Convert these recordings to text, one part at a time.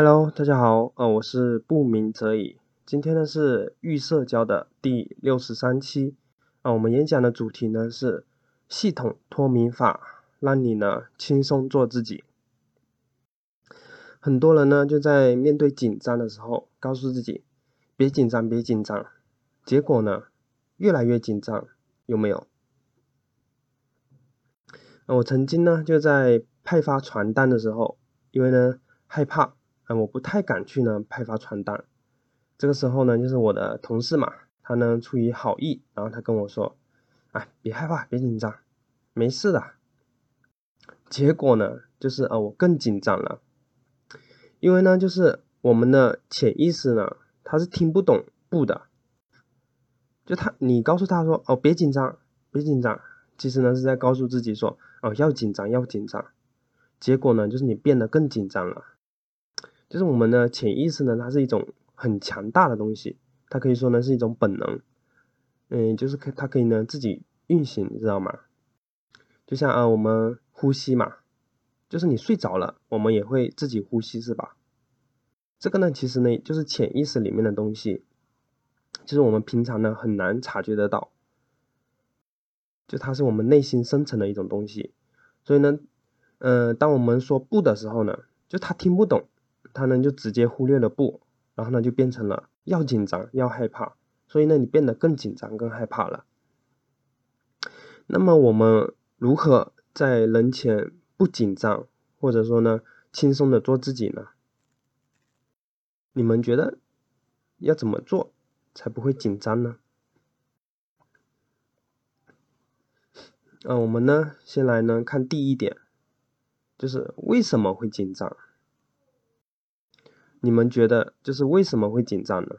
Hello，大家好，呃，我是不鸣则已。今天呢是预社交的第六十三期，啊，我们演讲的主题呢是系统脱敏法，让你呢轻松做自己。很多人呢就在面对紧张的时候，告诉自己别紧张，别紧张，结果呢越来越紧张，有没有？我曾经呢就在派发传单的时候，因为呢害怕。嗯，我不太敢去呢派发传单。这个时候呢，就是我的同事嘛，他呢出于好意，然后他跟我说：“哎，别害怕，别紧张，没事的。”结果呢，就是呃我更紧张了，因为呢，就是我们的潜意识呢，他是听不懂不的。就他，你告诉他说：“哦，别紧张，别紧张。”其实呢是在告诉自己说：“哦，要紧张，要紧张。”结果呢，就是你变得更紧张了。就是我们的潜意识呢，它是一种很强大的东西，它可以说呢是一种本能，嗯，就是可它可以呢自己运行，你知道吗？就像啊我们呼吸嘛，就是你睡着了，我们也会自己呼吸，是吧？这个呢其实呢就是潜意识里面的东西，就是我们平常呢很难察觉得到，就它是我们内心深层的一种东西，所以呢，嗯，当我们说不的时候呢，就他听不懂。他呢就直接忽略了不，然后呢就变成了要紧张要害怕，所以呢你变得更紧张更害怕了。那么我们如何在人前不紧张，或者说呢轻松的做自己呢？你们觉得要怎么做才不会紧张呢？嗯，我们呢先来呢看第一点，就是为什么会紧张。你们觉得就是为什么会紧张呢？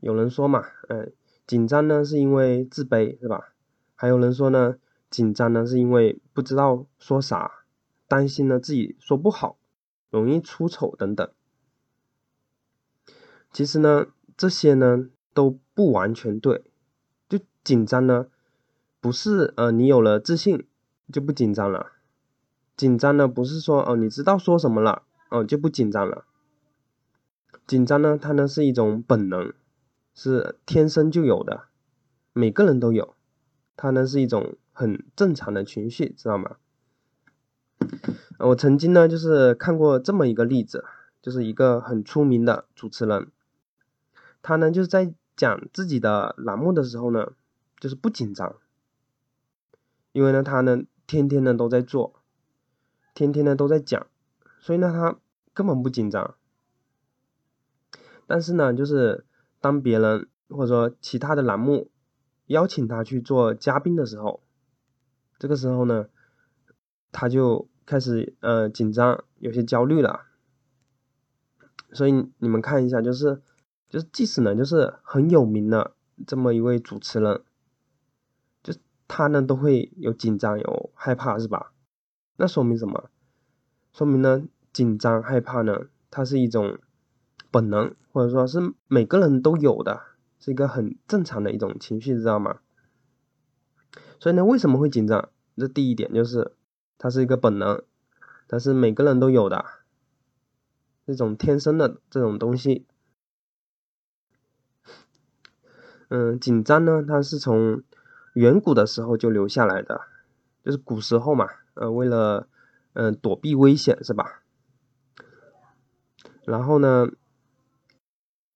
有人说嘛，嗯，紧张呢是因为自卑，是吧？还有人说呢，紧张呢是因为不知道说啥，担心呢自己说不好，容易出丑等等。其实呢，这些呢都不完全对。就紧张呢，不是呃你有了自信就不紧张了。紧张呢不是说哦你知道说什么了。哦，就不紧张了。紧张呢，它呢是一种本能，是天生就有的，每个人都有。它呢是一种很正常的情绪，知道吗？我曾经呢就是看过这么一个例子，就是一个很出名的主持人，他呢就是在讲自己的栏目的时候呢，就是不紧张，因为呢他呢天天呢都在做，天天呢都在讲。所以呢，他根本不紧张。但是呢，就是当别人或者说其他的栏目邀请他去做嘉宾的时候，这个时候呢，他就开始呃紧张，有些焦虑了。所以你们看一下，就是就是即使呢，就是很有名的这么一位主持人，就他呢都会有紧张有害怕，是吧？那说明什么？说明呢，紧张害怕呢，它是一种本能，或者说是每个人都有的，是一个很正常的一种情绪，知道吗？所以呢，为什么会紧张？这第一点就是，它是一个本能，它是每个人都有的，这种天生的这种东西。嗯，紧张呢，它是从远古的时候就留下来的，就是古时候嘛，呃，为了。嗯，躲避危险是吧？然后呢，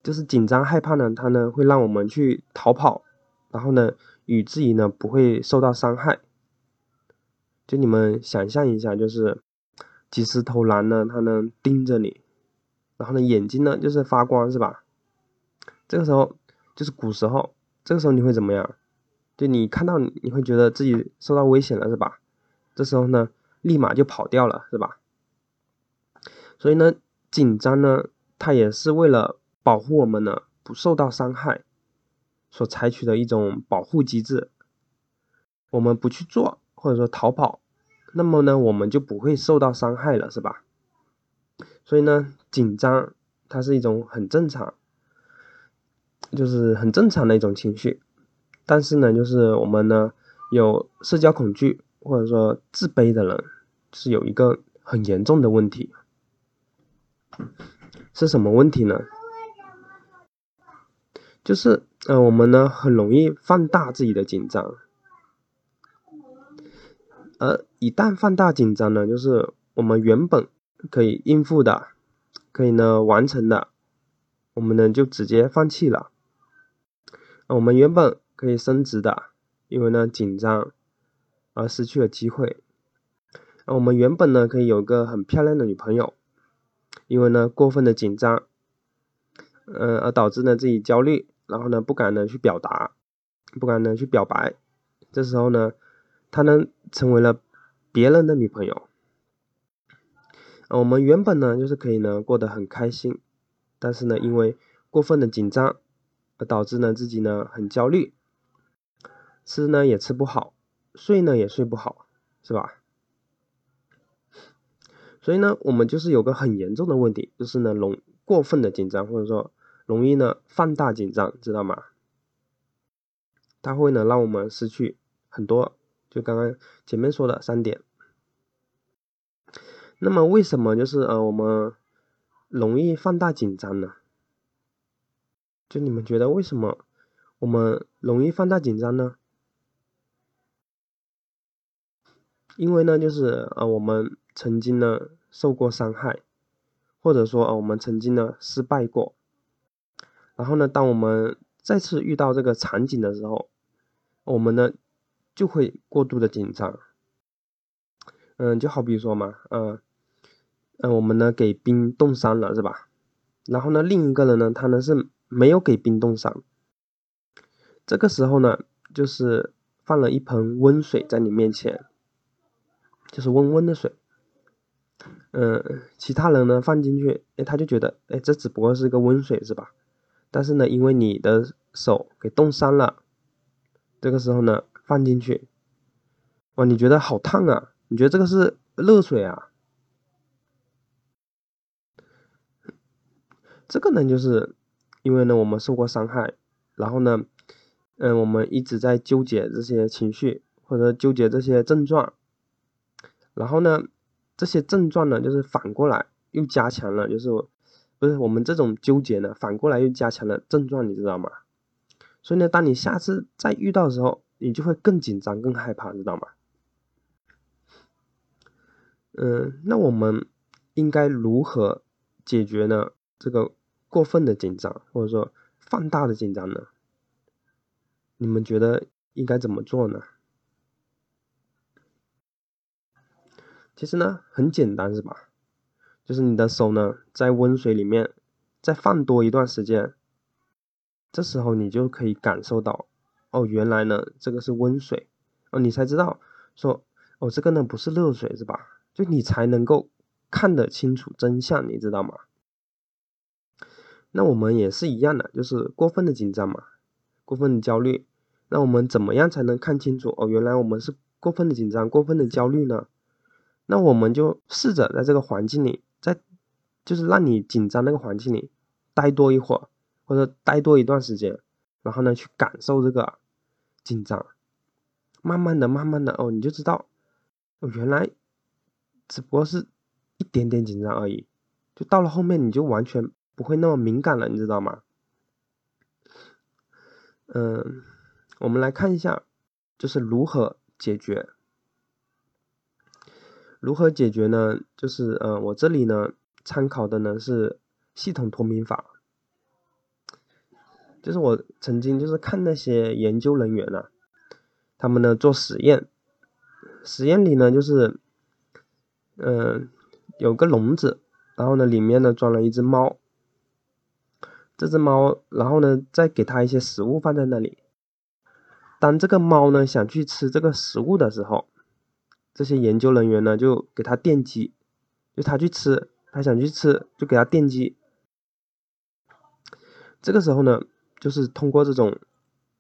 就是紧张害怕呢，它呢会让我们去逃跑，然后呢，与自己呢不会受到伤害。就你们想象一下，就是几十头狼呢，它呢盯着你，然后呢眼睛呢就是发光是吧？这个时候就是古时候，这个时候你会怎么样？就你看到你会觉得自己受到危险了是吧？这时候呢？立马就跑掉了，是吧？所以呢，紧张呢，它也是为了保护我们呢不受到伤害，所采取的一种保护机制。我们不去做，或者说逃跑，那么呢，我们就不会受到伤害了，是吧？所以呢，紧张它是一种很正常，就是很正常的一种情绪。但是呢，就是我们呢有社交恐惧或者说自卑的人。是有一个很严重的问题，是什么问题呢？就是呃，我们呢很容易放大自己的紧张，而一旦放大紧张呢，就是我们原本可以应付的，可以呢完成的，我们呢就直接放弃了。我们原本可以升职的，因为呢紧张而失去了机会。我们原本呢可以有个很漂亮的女朋友，因为呢过分的紧张，嗯，而导致呢自己焦虑，然后呢不敢呢去表达，不敢呢去表白。这时候呢，她呢成为了别人的女朋友。我们原本呢就是可以呢过得很开心，但是呢因为过分的紧张。而导致呢自己呢很焦虑，吃呢也吃不好，睡呢也睡不好，是吧？所以呢，我们就是有个很严重的问题，就是呢容过分的紧张，或者说容易呢放大紧张，知道吗？它会呢让我们失去很多，就刚刚前面说的三点。那么为什么就是呃我们容易放大紧张呢？就你们觉得为什么我们容易放大紧张呢？因为呢，就是呃，我们曾经呢受过伤害，或者说呃，我们曾经呢失败过，然后呢，当我们再次遇到这个场景的时候，我们呢就会过度的紧张。嗯，就好比说嘛，嗯嗯，我们呢给冰冻伤了，是吧？然后呢，另一个人呢，他呢是。没有给冰冻伤，这个时候呢，就是放了一盆温水在你面前，就是温温的水。嗯，其他人呢放进去，哎，他就觉得，哎，这只不过是一个温水，是吧？但是呢，因为你的手给冻伤了，这个时候呢放进去，哇，你觉得好烫啊？你觉得这个是热水啊？这个呢就是。因为呢，我们受过伤害，然后呢，嗯，我们一直在纠结这些情绪或者纠结这些症状，然后呢，这些症状呢，就是反过来又加强了，就是不是我们这种纠结呢，反过来又加强了症状，你知道吗？所以呢，当你下次再遇到的时候，你就会更紧张、更害怕，知道吗？嗯，那我们应该如何解决呢？这个？过分的紧张，或者说放大的紧张呢？你们觉得应该怎么做呢？其实呢，很简单，是吧？就是你的手呢，在温水里面再放多一段时间，这时候你就可以感受到，哦，原来呢，这个是温水，哦，你才知道说，哦，这个呢不是热水，是吧？就你才能够看得清楚真相，你知道吗？那我们也是一样的，就是过分的紧张嘛，过分的焦虑。那我们怎么样才能看清楚？哦，原来我们是过分的紧张、过分的焦虑呢？那我们就试着在这个环境里，在就是让你紧张那个环境里待多一会儿，或者待多一段时间，然后呢去感受这个紧张。慢慢的、慢慢的哦，你就知道，哦，原来只不过是一点点紧张而已。就到了后面，你就完全。不会那么敏感了，你知道吗？嗯，我们来看一下，就是如何解决。如何解决呢？就是嗯，我这里呢参考的呢是系统脱敏法。就是我曾经就是看那些研究人员呢，他们呢做实验，实验里呢就是嗯有个笼子，然后呢里面呢装了一只猫。这只猫，然后呢，再给它一些食物放在那里。当这个猫呢想去吃这个食物的时候，这些研究人员呢就给它电击，就它去吃，它想去吃就给它电击。这个时候呢，就是通过这种，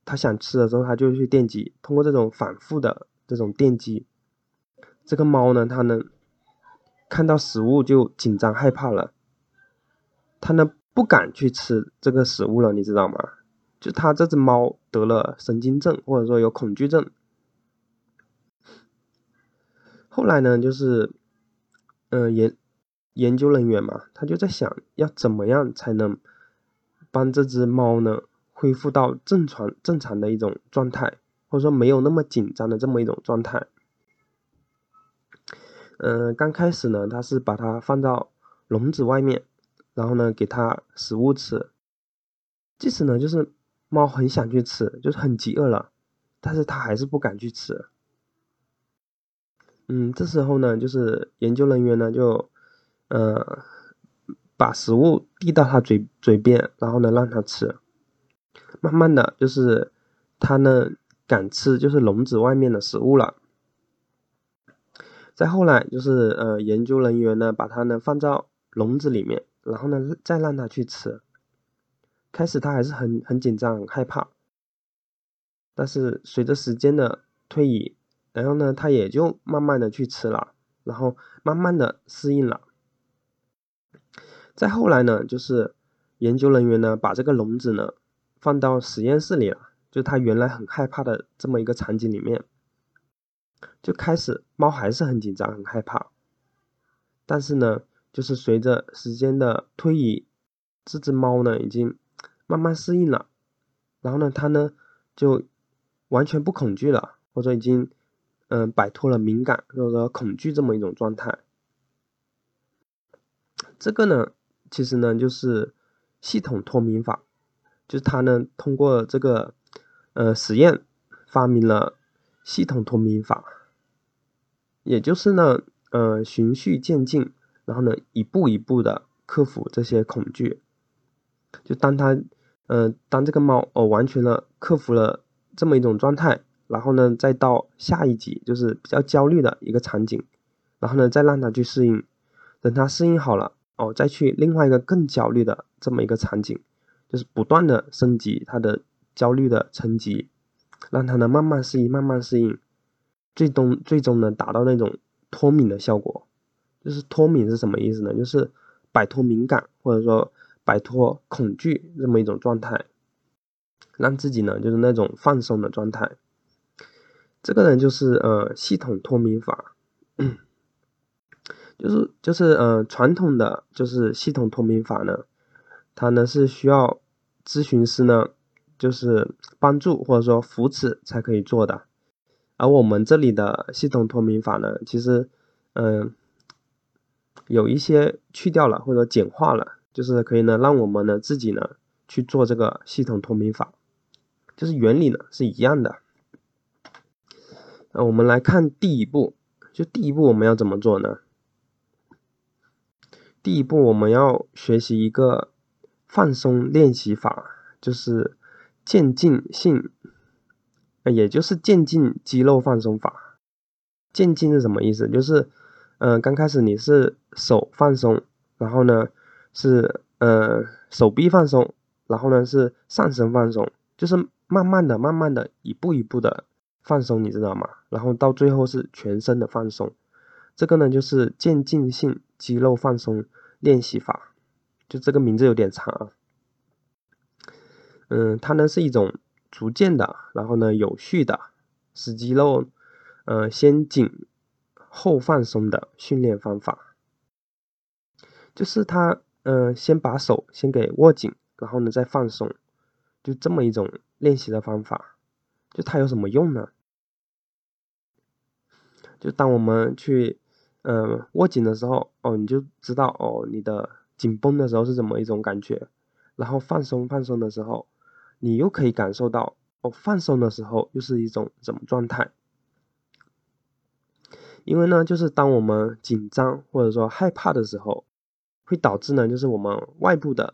它想吃的时候它就去电击，通过这种反复的这种电击，这个猫呢它能看到食物就紧张害怕了，它呢。不敢去吃这个食物了，你知道吗？就它这只猫得了神经症，或者说有恐惧症。后来呢，就是，嗯，研研究人员嘛，他就在想要怎么样才能帮这只猫呢恢复到正常正常的一种状态，或者说没有那么紧张的这么一种状态。嗯，刚开始呢，他是把它放到笼子外面，然后呢给它食物吃。即使呢就是猫很想去吃，就是很饥饿了，但是它还是不敢去吃。嗯，这时候呢，就是研究人员呢就。呃，把食物递到他嘴嘴边，然后呢让他吃，慢慢的就是他呢敢吃就是笼子外面的食物了。再后来就是呃研究人员呢把它呢放到笼子里面，然后呢再让它去吃。开始他还是很很紧张很害怕，但是随着时间的推移，然后呢他也就慢慢的去吃了，然后慢慢的适应了。再后来呢，就是研究人员呢把这个笼子呢放到实验室里了，就他原来很害怕的这么一个场景里面，就开始猫还是很紧张很害怕，但是呢，就是随着时间的推移，这只猫呢已经慢慢适应了，然后呢，它呢就完全不恐惧了，或者已经嗯摆脱了敏感或者说恐惧这么一种状态，这个呢。其实呢，就是系统脱敏法，就是他呢通过这个呃实验发明了系统脱敏法，也就是呢呃循序渐进，然后呢一步一步的克服这些恐惧。就当他呃当这个猫哦完全的克服了这么一种状态，然后呢再到下一级就是比较焦虑的一个场景，然后呢再让他去适应，等他适应好了。哦，再去另外一个更焦虑的这么一个场景，就是不断的升级他的焦虑的层级，让他呢慢慢适应，慢慢适应，最终最终呢达到那种脱敏的效果。就是脱敏是什么意思呢？就是摆脱敏感或者说摆脱恐惧这么一种状态，让自己呢就是那种放松的状态。这个呢就是呃系统脱敏法。就是就是呃传统的就是系统脱敏法呢，它呢是需要咨询师呢就是帮助或者说扶持才可以做的，而我们这里的系统脱敏法呢，其实嗯有一些去掉了或者简化了，就是可以呢让我们呢自己呢去做这个系统脱敏法，就是原理呢是一样的。那我们来看第一步，就第一步我们要怎么做呢？第一步，我们要学习一个放松练习法，就是渐进性，也就是渐进肌肉放松法。渐进是什么意思？就是，嗯，刚开始你是手放松，然后呢是呃手臂放松，然后呢是上身放松，就是慢慢的、慢慢的、一步一步的放松，你知道吗？然后到最后是全身的放松。这个呢就是渐进性肌肉放松。练习法，就这个名字有点长啊。嗯，它呢是一种逐渐的，然后呢有序的使肌肉，呃先紧后放松的训练方法。就是它，嗯，先把手先给握紧，然后呢再放松，就这么一种练习的方法。就它有什么用呢？就当我们去。嗯，握紧的时候，哦，你就知道哦，你的紧绷的时候是怎么一种感觉，然后放松放松的时候，你又可以感受到哦，放松的时候又是一种什么状态？因为呢，就是当我们紧张或者说害怕的时候，会导致呢，就是我们外部的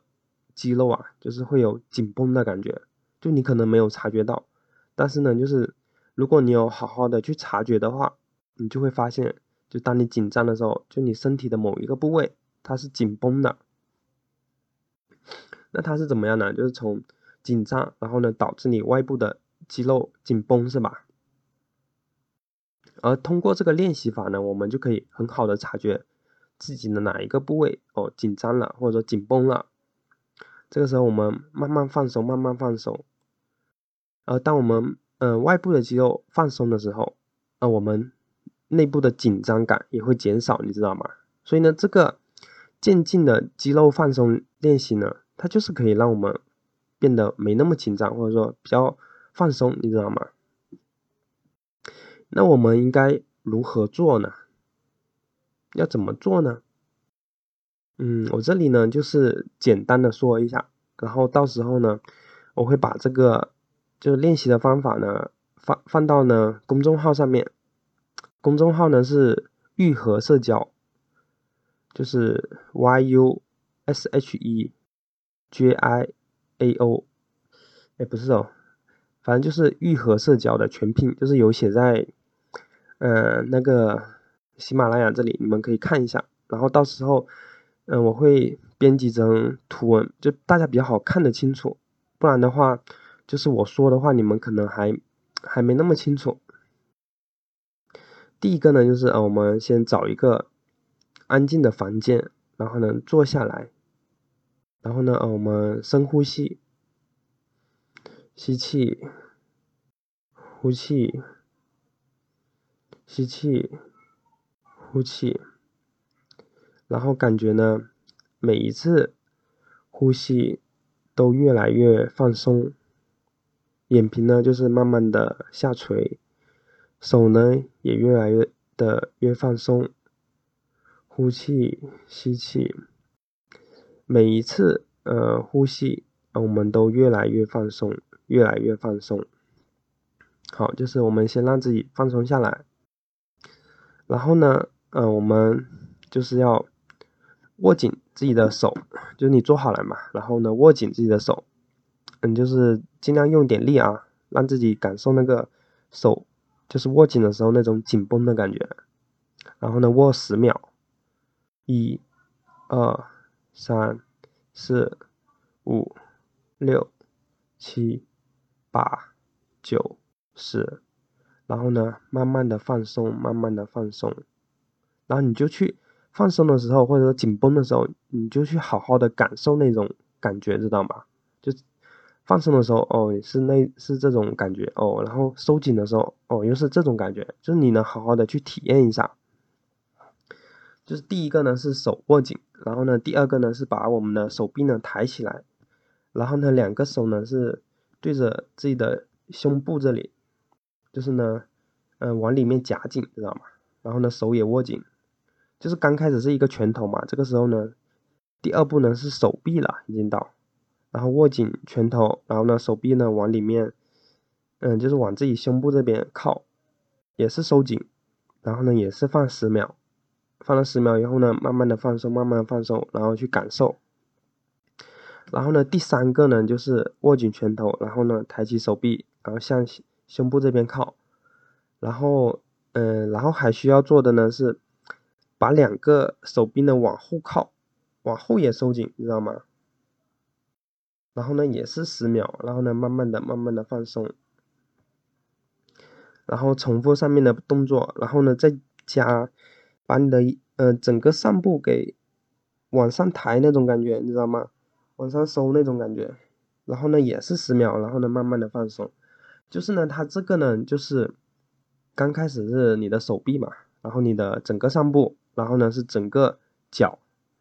肌肉啊，就是会有紧绷的感觉，就你可能没有察觉到，但是呢，就是如果你有好好的去察觉的话，你就会发现。就当你紧张的时候，就你身体的某一个部位它是紧绷的，那它是怎么样呢？就是从紧张，然后呢导致你外部的肌肉紧绷，是吧？而通过这个练习法呢，我们就可以很好的察觉自己的哪一个部位哦紧张了，或者说紧绷了。这个时候我们慢慢放松，慢慢放松。而当我们嗯外部的肌肉放松的时候，那我们。内部的紧张感也会减少，你知道吗？所以呢，这个渐进的肌肉放松练习呢，它就是可以让我们变得没那么紧张，或者说比较放松，你知道吗？那我们应该如何做呢？要怎么做呢？嗯，我这里呢就是简单的说一下，然后到时候呢，我会把这个就是练习的方法呢放放到呢公众号上面，公众号呢是愈合社交，就是 Y U S H E J I A O，哎不是哦，反正就是愈合社交的全拼，就是有写在嗯那个喜马拉雅这里，你们可以看一下，然后到时候。嗯，我会编辑成图文，就大家比较好看得清楚。不然的话，就是我说的话，你们可能还还没那么清楚。第一个呢，就是呃，我们先找一个安静的房间，然后呢坐下来，然后呢，呃，我们深呼吸，吸气，呼气，吸气，呼气。然后感觉呢，每一次呼吸都越来越放松，眼皮呢就是慢慢的下垂，手呢也越来越的越放松，呼气吸气，每一次呃呼吸，我们都越来越放松，越来越放松。好，就是我们先让自己放松下来，然后呢，嗯，我们就是要。握紧自己的手，就是你坐好了嘛，然后呢，握紧自己的手，嗯，就是尽量用点力啊，让自己感受那个手，就是握紧的时候那种紧绷的感觉。然后呢，握十秒，一、二、三、四、五、六、七、八、九、十，然后呢，慢慢的放松，慢慢的放松，然后你就去。放松的时候，或者说紧绷的时候，你就去好好的感受那种感觉，知道吗？就放松的时候，哦，是那是这种感觉哦，然后收紧的时候，哦，又是这种感觉，就是你能好好的去体验一下。就是第一个呢是手握紧，然后呢第二个呢是把我们的手臂呢抬起来，然后呢两个手呢是对着自己的胸部这里，就是呢，嗯，往里面夹紧，知道吗？然后呢手也握紧。就是刚开始是一个拳头嘛，这个时候呢，第二步呢是手臂了，已经到，然后握紧拳头，然后呢手臂呢往里面，嗯，就是往自己胸部这边靠，也是收紧，然后呢也是放十秒，放了十秒以后呢，慢慢的放松，慢慢放松，然后去感受，然后呢第三个呢就是握紧拳头，然后呢抬起手臂，然后向胸部这边靠，然后嗯，然后还需要做的呢是。把两个手臂呢往后靠，往后也收紧，你知道吗？然后呢也是十秒，然后呢慢慢的、慢慢的放松，然后重复上面的动作，然后呢再加把你的呃整个上部给往上抬那种感觉，你知道吗？往上收那种感觉，然后呢也是十秒，然后呢慢慢的放松，就是呢它这个呢就是刚开始是你的手臂嘛，然后你的整个上部。然后呢，是整个脚，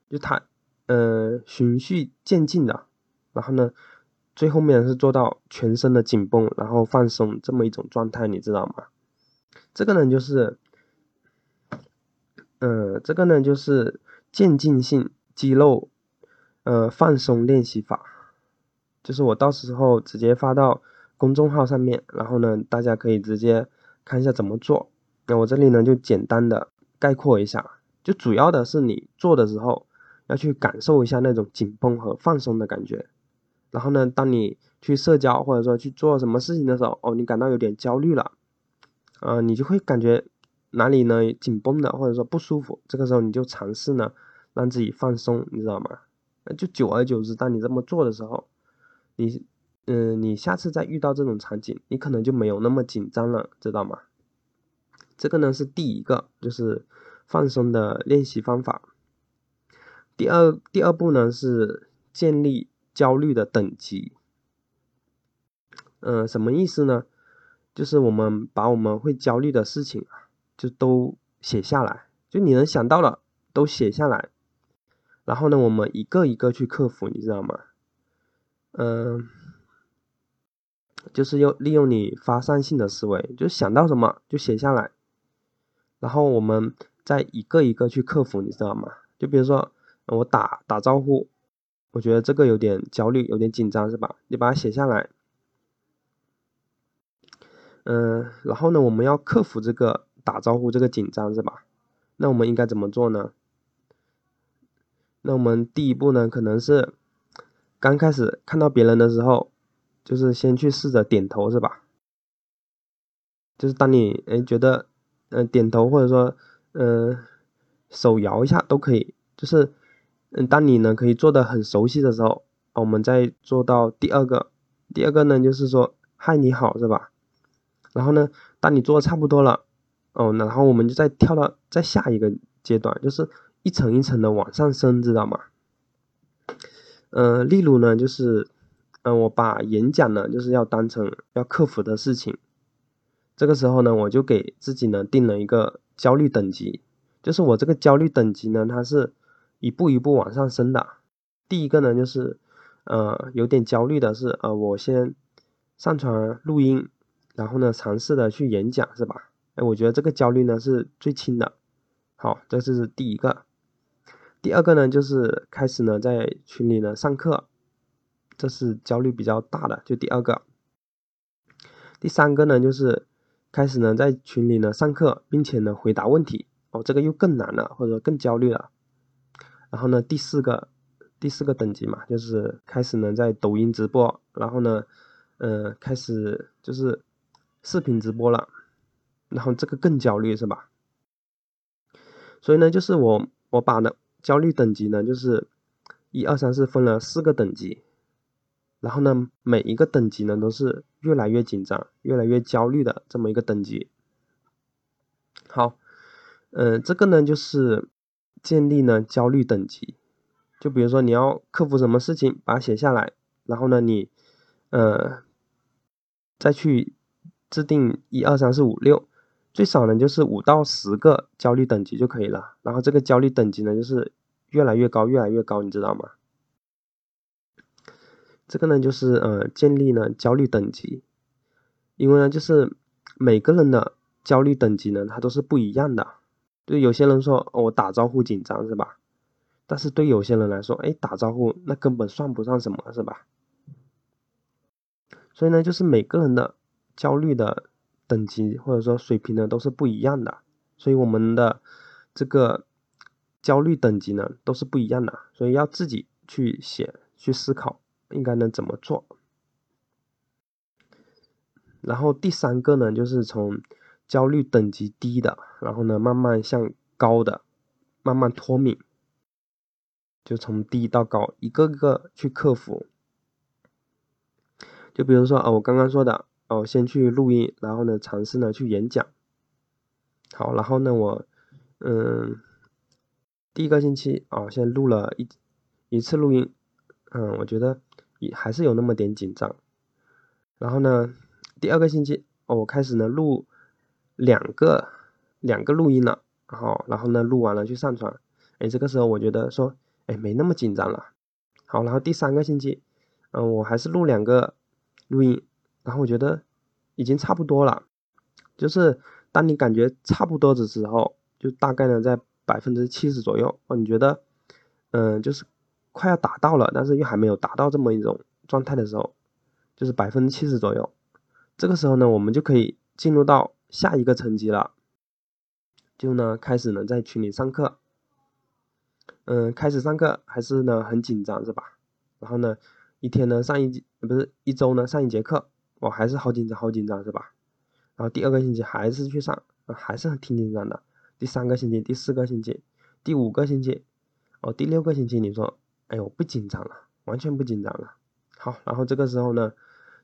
就它，呃，循序渐进的。然后呢，最后面是做到全身的紧绷，然后放松这么一种状态，你知道吗？这个呢，就是，呃，这个呢就是渐进性肌肉，呃，放松练习法。就是我到时候直接发到公众号上面，然后呢，大家可以直接看一下怎么做。那我这里呢，就简单的概括一下。就主要的是你做的时候要去感受一下那种紧绷和放松的感觉，然后呢，当你去社交或者说去做什么事情的时候，哦，你感到有点焦虑了，啊，你就会感觉哪里呢紧绷的或者说不舒服，这个时候你就尝试呢让自己放松，你知道吗？就久而久之，当你这么做的时候，你嗯，你下次再遇到这种场景，你可能就没有那么紧张了，知道吗？这个呢是第一个，就是。放松的练习方法。第二，第二步呢是建立焦虑的等级。嗯，什么意思呢？就是我们把我们会焦虑的事情啊，就都写下来，就你能想到的都写下来。然后呢，我们一个一个去克服，你知道吗？嗯，就是用利用你发散性的思维，就想到什么就写下来，然后我们再一个一个去克服，你知道吗？就比如说我打打招呼，我觉得这个有点焦虑，有点紧张，是吧？你把它写下来。嗯，然后呢，我们要克服这个打招呼这个紧张，是吧？那我们应该怎么做呢？那我们第一步呢，可能是刚开始看到别人的时候，就是先去试着点头，是吧？就是当你哎觉得嗯点头或者说嗯手摇一下都可以，就是嗯当你呢可以做的很熟悉的时候，我们再做到第二个，第二个呢就是说嗨你好，是吧？然后呢，当你做的差不多了，哦，然后我们就再跳到再下一个阶段，就是一层一层的往上升，知道吗？嗯，例如呢，就是，嗯，我把演讲呢，就是要当成要克服的事情，这个时候呢，我就给自己呢定了一个焦虑等级，就是我这个焦虑等级呢，它是一步一步往上升的。第一个呢，就是，呃，有点焦虑的是，呃，我先上传录音。然后呢，尝试的去演讲是吧？哎，我觉得这个焦虑呢是最轻的。好，这是第一个。第二个呢，就是开始呢在群里呢上课，这是焦虑比较大的，就第二个。第三个呢，就是开始呢在群里呢上课，并且呢回答问题。哦，这个又更难了，或者更焦虑了。然后呢，第四个，第四个等级嘛，就是开始呢在抖音直播，然后呢，呃，开始就是。视频直播了，然后这个更焦虑是吧？所以呢，就是我我把呢焦虑等级呢，就是一二三四分了四个等级，然后呢每一个等级呢都是越来越紧张、越来越焦虑的这么一个等级。好，嗯，这个呢就是建立呢焦虑等级，就比如说你要克服什么事情，把它写下来，然后呢你呃再去。制定一二三四五六，最少呢就是五到十个焦虑等级就可以了。然后这个焦虑等级呢就是越来越高，越来越高，你知道吗？这个呢就是呃建立呢焦虑等级，因为呢就是每个人的焦虑等级呢它都是不一样的。对有些人说我打招呼紧张是吧？但是对有些人来说，哎打招呼那根本算不上什么是吧？所以呢就是每个人的。焦虑的等级或者说水平呢都是不一样的，所以我们的这个焦虑等级呢都是不一样的，所以要自己去写去思考应该能怎么做。然后第三个呢就是从焦虑等级低的，然后呢慢慢向高的慢慢脱敏，就从低到高一个个去克服。就比如说啊，我刚刚说的。哦，先去录音，然后呢，尝试呢去演讲。好，然后呢，我，嗯，第一个星期啊，先录了一一次录音，嗯，我觉得也还是有那么点紧张。然后呢，第二个星期，哦，我开始呢录两个两个录音了，好，然后呢录完了去上传，哎，这个时候我觉得说，哎，没那么紧张了。好，然后第三个星期，嗯，我还是录两个录音。然后我觉得已经差不多了，就是当你感觉差不多的时候，就大概呢在百分之七十左右哦。你觉得，嗯，就是快要达到了，但是又还没有达到这么一种状态的时候，就是百分之七十左右。这个时候呢，我们就可以进入到下一个层级了，就呢开始呢在群里上课。嗯，开始上课还是呢很紧张是吧？然后呢一天呢上一节不是一周呢上一节课。我还是好紧张，好紧张，是吧？然后第二个星期还是去上，还是挺紧张的。第三个星期、第四个星期、第五个星期，哦，第六个星期，你说，哎呦，不紧张了，完全不紧张了。好，然后这个时候呢，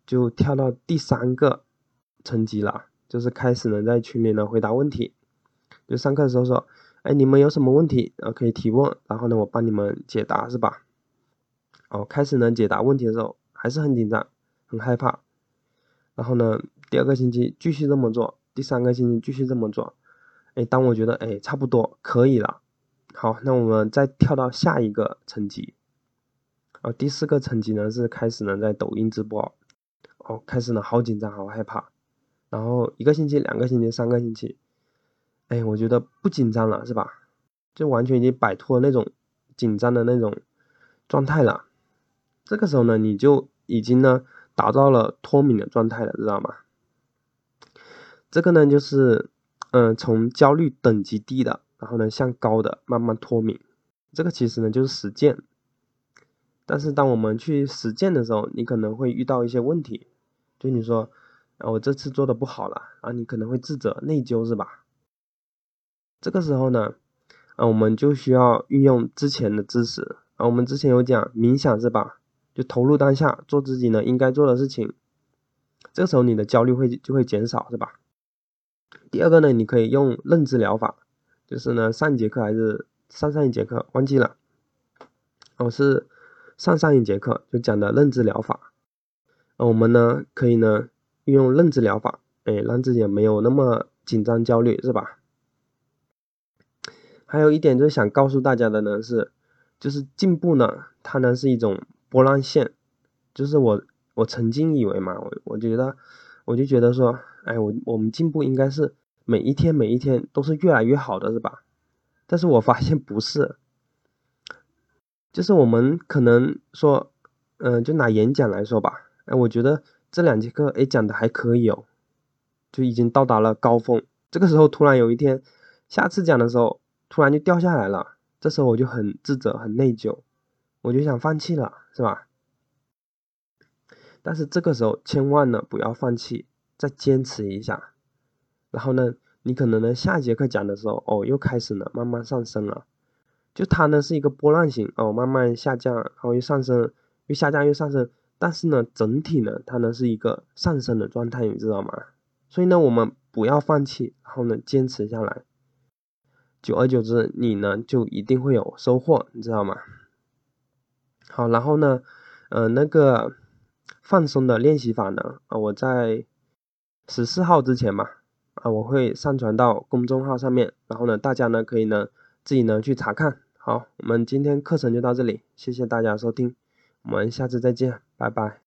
就跳到第三个层级了，就是开始呢在群里呢回答问题。就上课的时候说，哎，你们有什么问题啊可以提问，然后呢我帮你们解答，是吧？哦，开始呢解答问题的时候还是很紧张，很害怕。然后呢，第二个星期继续这么做，第三个星期继续这么做，哎，当我觉得哎差不多可以了，好，那我们再跳到下一个层级。哦，第四个层级呢是开始呢在抖音直播，哦，开始呢好紧张，好害怕。然后一个星期、两个星期、三个星期，哎，我觉得不紧张了，是吧？就完全已经摆脱那种紧张的那种状态了。这个时候呢，你就已经呢达到了脱敏的状态了，知道吗？这个呢就是，嗯，从焦虑等级低的，然后呢向高的慢慢脱敏。这个其实呢就是实践。但是当我们去实践的时候，你可能会遇到一些问题，就你说。啊，我这次做的不好了，啊，你可能会自责、内疚，是吧？这个时候呢，啊，我们就需要运用之前的知识，啊，我们之前有讲冥想，是吧？就投入当下，做自己呢应该做的事情，这个时候你的焦虑会就会减少，是吧？第二个呢，你可以用认知疗法，就是呢上一节课还是上上一节课忘记了，哦是上上一节课就讲的认知疗法，啊，我们呢可以呢。运用认知疗法，哎，让自己没有那么紧张焦虑，是吧？还有一点就是想告诉大家的呢是，就是进步呢，它呢是一种波浪线，就是我我曾经以为嘛，我我觉得我就觉得说，哎，我我们进步应该是每一天每一天都是越来越好的，是吧？但是我发现不是，就是我们可能说，嗯，就拿演讲来说吧，哎，我觉得。这两节课，哎，讲的还可以哦，就已经到达了高峰。这个时候突然有一天，下次讲的时候，突然就掉下来了。这时候我就很自责、很内疚，我就想放弃了，是吧？但是这个时候千万呢不要放弃，再坚持一下。然后呢，你可能呢下节课讲的时候，哦，又开始了，慢慢上升了。就它呢是一个波浪形，哦，慢慢下降，然后又上升，又下降，又上升。但是呢，整体呢，它呢是一个上升的状态，你知道吗？所以呢，我们不要放弃，然后呢，坚持下来，久而久之，你呢就一定会有收获，你知道吗？好，然后呢，呃，那个放松的练习法呢，啊，我在十四号之前嘛，啊，我会上传到公众号上面，然后呢，大家呢可以呢自己呢去查看。好，我们今天课程就到这里，谢谢大家收听。我们下次再见，拜拜。